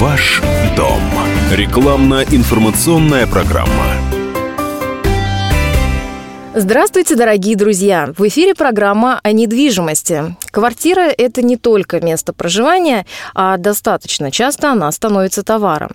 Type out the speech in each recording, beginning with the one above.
Ваш дом. Рекламно-информационная программа. Здравствуйте, дорогие друзья! В эфире программа о недвижимости. Квартира – это не только место проживания, а достаточно часто она становится товаром.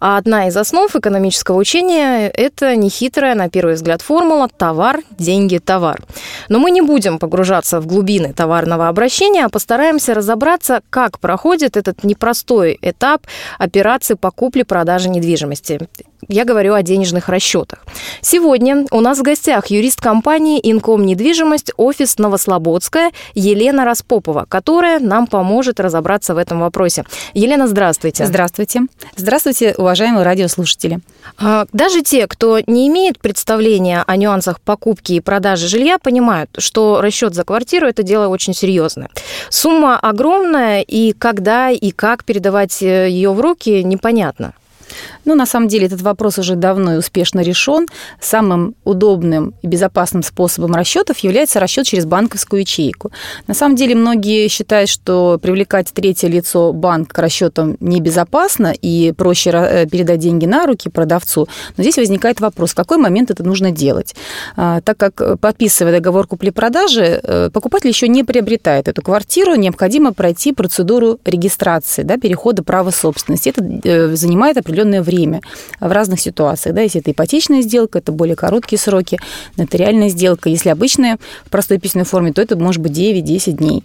А одна из основ экономического учения – это нехитрая, на первый взгляд, формула «товар, деньги, товар». Но мы не будем погружаться в глубины товарного обращения, а постараемся разобраться, как проходит этот непростой этап операции по купле-продаже недвижимости. Я говорю о денежных расчетах. Сегодня у нас в гостях юрист компании «Инком недвижимость» офис Новослободская Елена Распопова, которая нам поможет разобраться в этом вопросе. Елена, здравствуйте. Здравствуйте. Здравствуйте, уважаемые радиослушатели. А, даже те, кто не имеет представления о нюансах покупки и продажи жилья, понимают, что расчет за квартиру – это дело очень серьезное. Сумма огромная, и когда и как передавать э, ее в руки, непонятно. Ну, на самом деле, этот вопрос уже давно и успешно решен. Самым удобным и безопасным способом расчетов является расчет через банковскую ячейку. На самом деле, многие считают, что привлекать третье лицо банк к расчетам небезопасно и проще э, передать деньги на руки продавцу. Но здесь возникает вопрос, в какой момент это нужно делать. А, так как, подписывая договор купли-продажи, э, покупатель еще не приобретает эту квартиру, необходимо пройти процедуру регистрации, да, перехода права собственности. Это э, занимает определенное время время в разных ситуациях. Да, если это ипотечная сделка, это более короткие сроки, нотариальная сделка. Если обычная в простой письменной форме, то это может быть 9-10 дней.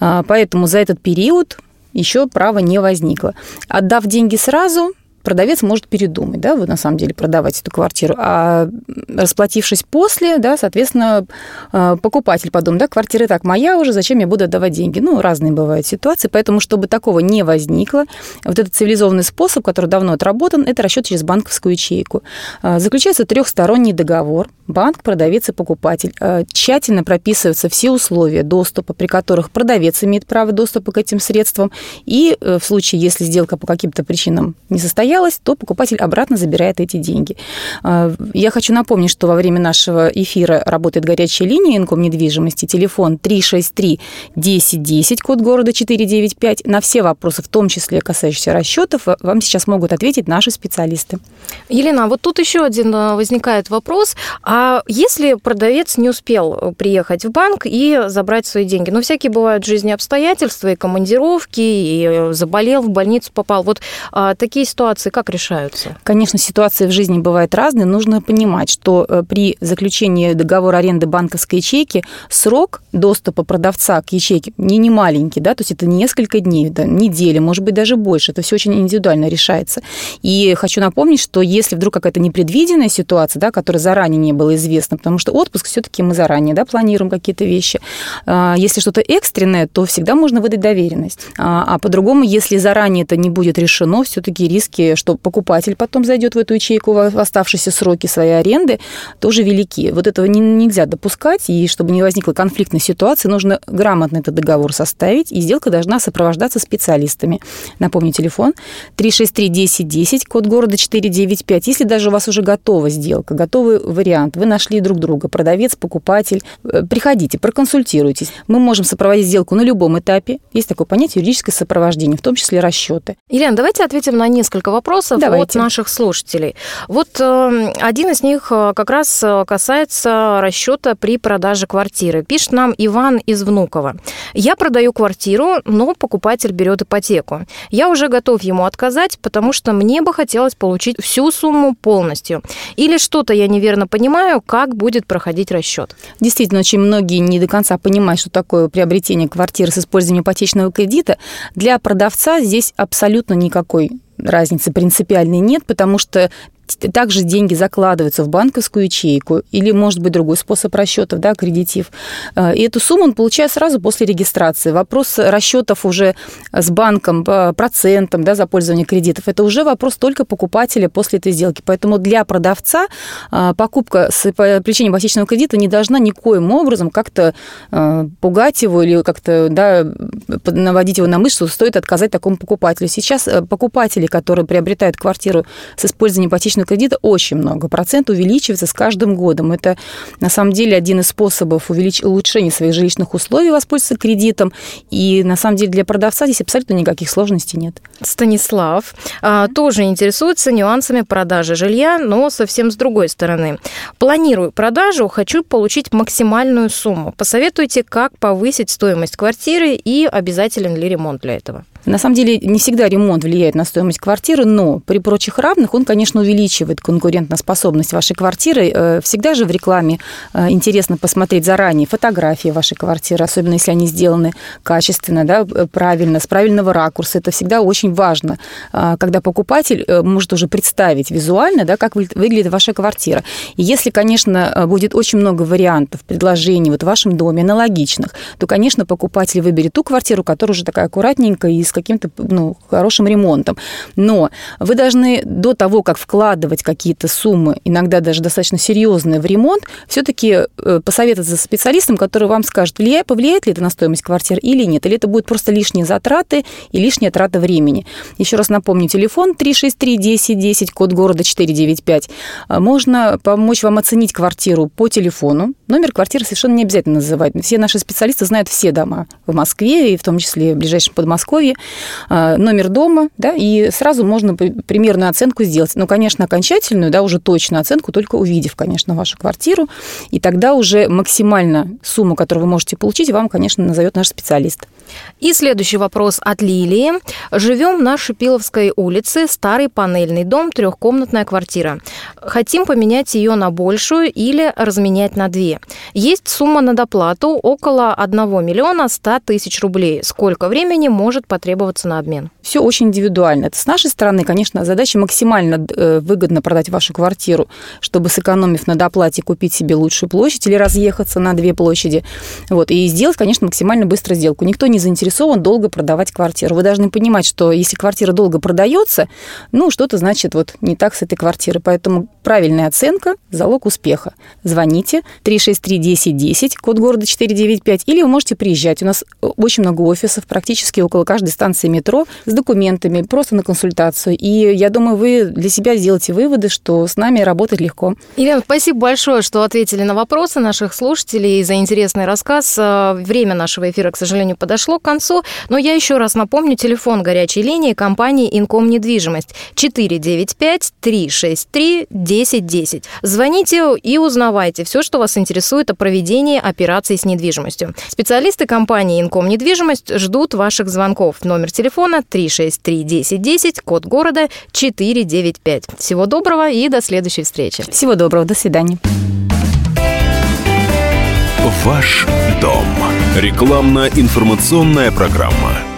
А, поэтому за этот период еще права не возникло. Отдав деньги сразу, продавец может передумать, да, вот на самом деле продавать эту квартиру, а расплатившись после, да, соответственно, э, покупатель подумает, да, квартира так моя уже, зачем я буду отдавать деньги? Ну, разные бывают ситуации, поэтому, чтобы такого не возникло, вот этот цивилизованный способ, который давно отработан, это расчет через банковскую ячейку. Э, заключается трехсторонний договор, банк, продавец и покупатель. Э, тщательно прописываются все условия доступа, при которых продавец имеет право доступа к этим средствам, и в случае, если сделка по каким-то причинам не состоится, состоялась, то покупатель обратно забирает эти деньги. А, я хочу напомнить, что во время нашего эфира работает горячая линия инком недвижимости, телефон 363 1010, код города 495. На все вопросы, в том числе касающиеся расчетов, вам сейчас могут ответить наши специалисты. Елена, вот тут еще один а, возникает вопрос. А если продавец не успел приехать в банк и забрать свои деньги? Ну, всякие бывают в жизни обстоятельства, и командировки, и заболел, в больницу попал. Вот а, такие ситуации ситуации как решаются? Конечно, ситуации в жизни бывают разные. Нужно понимать, что э, при заключении договора аренды банковской ячейки срок доступа продавца к ячейке не, не маленький, да, то есть это несколько дней, да, недели, может быть, даже больше. Это все очень индивидуально решается. И хочу напомнить, что если вдруг какая-то непредвиденная ситуация, да, которая заранее не была известна, потому что отпуск все-таки мы заранее да, планируем какие-то вещи. А, если что-то экстренное, то всегда можно выдать доверенность. А, а по-другому, если заранее это не будет решено, все-таки риски что покупатель потом зайдет в эту ячейку в оставшиеся сроки своей аренды, тоже велики. Вот этого не, нельзя допускать, и чтобы не возникла конфликтной ситуации, нужно грамотно этот договор составить, и сделка должна сопровождаться специалистами. Напомню, телефон 363-1010, код города 495. Если даже у вас уже готова сделка, готовый вариант, вы нашли друг друга, продавец, покупатель, э, приходите, проконсультируйтесь. Мы можем сопроводить сделку на любом этапе. Есть такое понятие юридическое сопровождение, в том числе расчеты. Елена, давайте ответим на несколько вопросов Давайте. от наших слушателей. Вот э, один из них э, как раз э, касается расчета при продаже квартиры. Пишет нам Иван из Внуково. Я продаю квартиру, но покупатель берет ипотеку. Я уже готов ему отказать, потому что мне бы хотелось получить всю сумму полностью. Или что-то я неверно понимаю, как будет проходить расчет. Действительно, очень многие не до конца понимают, что такое приобретение квартиры с использованием ипотечного кредита. Для продавца здесь абсолютно никакой разницы принципиальной нет, потому что также деньги закладываются в банковскую ячейку или, может быть, другой способ расчетов, да, кредитив. Э, и эту сумму он получает сразу после регистрации. Вопрос расчетов уже с банком по процентам да, за пользование кредитов, это уже вопрос только покупателя после этой сделки. Поэтому для продавца э, покупка с привлечением ипотечного кредита не должна никоим образом как-то э, пугать его или как-то да, наводить его на мысль, что стоит отказать такому покупателю. Сейчас покупатели, которые приобретают квартиру с использованием ипотечного жилищного кредита очень много. Процент увеличивается с каждым годом. Это на самом деле один из способов увелич... улучшения своих жилищных условий воспользоваться кредитом. И на самом деле для продавца здесь абсолютно никаких сложностей нет. Станислав а, тоже интересуется нюансами продажи жилья, но совсем с другой стороны. Планирую продажу, хочу получить максимальную сумму. Посоветуйте, как повысить стоимость квартиры и обязателен ли ремонт для этого? На самом деле не всегда ремонт влияет на стоимость квартиры, но при прочих равных он, конечно, увеличивает конкурентоспособность вашей квартиры. Э, всегда же в рекламе э, интересно посмотреть заранее фотографии вашей квартиры, особенно если они сделаны качественно, да, э, правильно, с правильного ракурса. Это всегда очень важно, когда покупатель может уже представить визуально, да, как выглядит ваша квартира. И если, конечно, будет очень много вариантов, предложений вот в вашем доме, аналогичных, то, конечно, покупатель выберет ту квартиру, которая уже такая аккуратненькая и с каким-то ну, хорошим ремонтом. Но вы должны до того, как вкладывать какие-то суммы, иногда даже достаточно серьезные в ремонт, все-таки э, посоветоваться с специалистом, который вам скажет, влияет, повлияет ли это на стоимость квартиры или нет, или это будет просто лишние затраты и лишняя трата времени. Еще раз напомню, телефон 363 10 10, код города 495. А можно помочь вам оценить квартиру по телефону. Номер квартиры совершенно не обязательно называть. Все наши специалисты знают все дома в Москве и в том числе в ближайшем Подмосковье. А, номер дома, да, и сразу можно примерную оценку сделать. Ну, конечно, окончательную, да, уже точную оценку, только увидев, конечно, вашу квартиру, и тогда уже максимально сумму, которую вы можете получить, вам, конечно, назовет наш специалист. И следующий вопрос от Лилии. Живем на Шипиловской улице, старый панельный дом, трехкомнатная квартира. Хотим поменять ее на большую или разменять на две. Есть сумма на доплату около 1 миллиона 100 тысяч рублей. Сколько времени может потребоваться на обмен? Все очень индивидуально. Это с нашей стороны, конечно, задача максимально э, выгодно продать вашу квартиру, чтобы сэкономив на доплате купить себе лучшую площадь или разъехаться на две площади. Вот. И сделать, конечно, максимально быстро сделку. Никто не заинтересован долго продавать квартиру. Вы должны понимать, что если квартира долго продается, ну, что-то значит вот не так с этой квартирой. Поэтому правильная оценка – залог успеха. Звоните 363 10 10, код города 495, или вы можете приезжать. У нас очень много офисов, практически около каждой станции метро с документами, просто на консультацию. И я думаю, вы для себя сделаете выводы, что с нами работать легко. Елена, спасибо большое, что ответили на вопросы наших слушателей за интересный рассказ. Э, время нашего эфира, к сожалению, подошло к концу, но я еще раз напомню, телефон горячей линии компании «Инком недвижимость» 495-363-1010. Звоните и узнавайте все, что вас интересует о проведении операций с недвижимостью. Специалисты компании «Инком недвижимость» ждут ваших звонков. Номер телефона 363 1010, код города 495. Всего доброго и до следующей встречи. Всего доброго, до свидания. Ваш дом. Рекламно-информационная программа.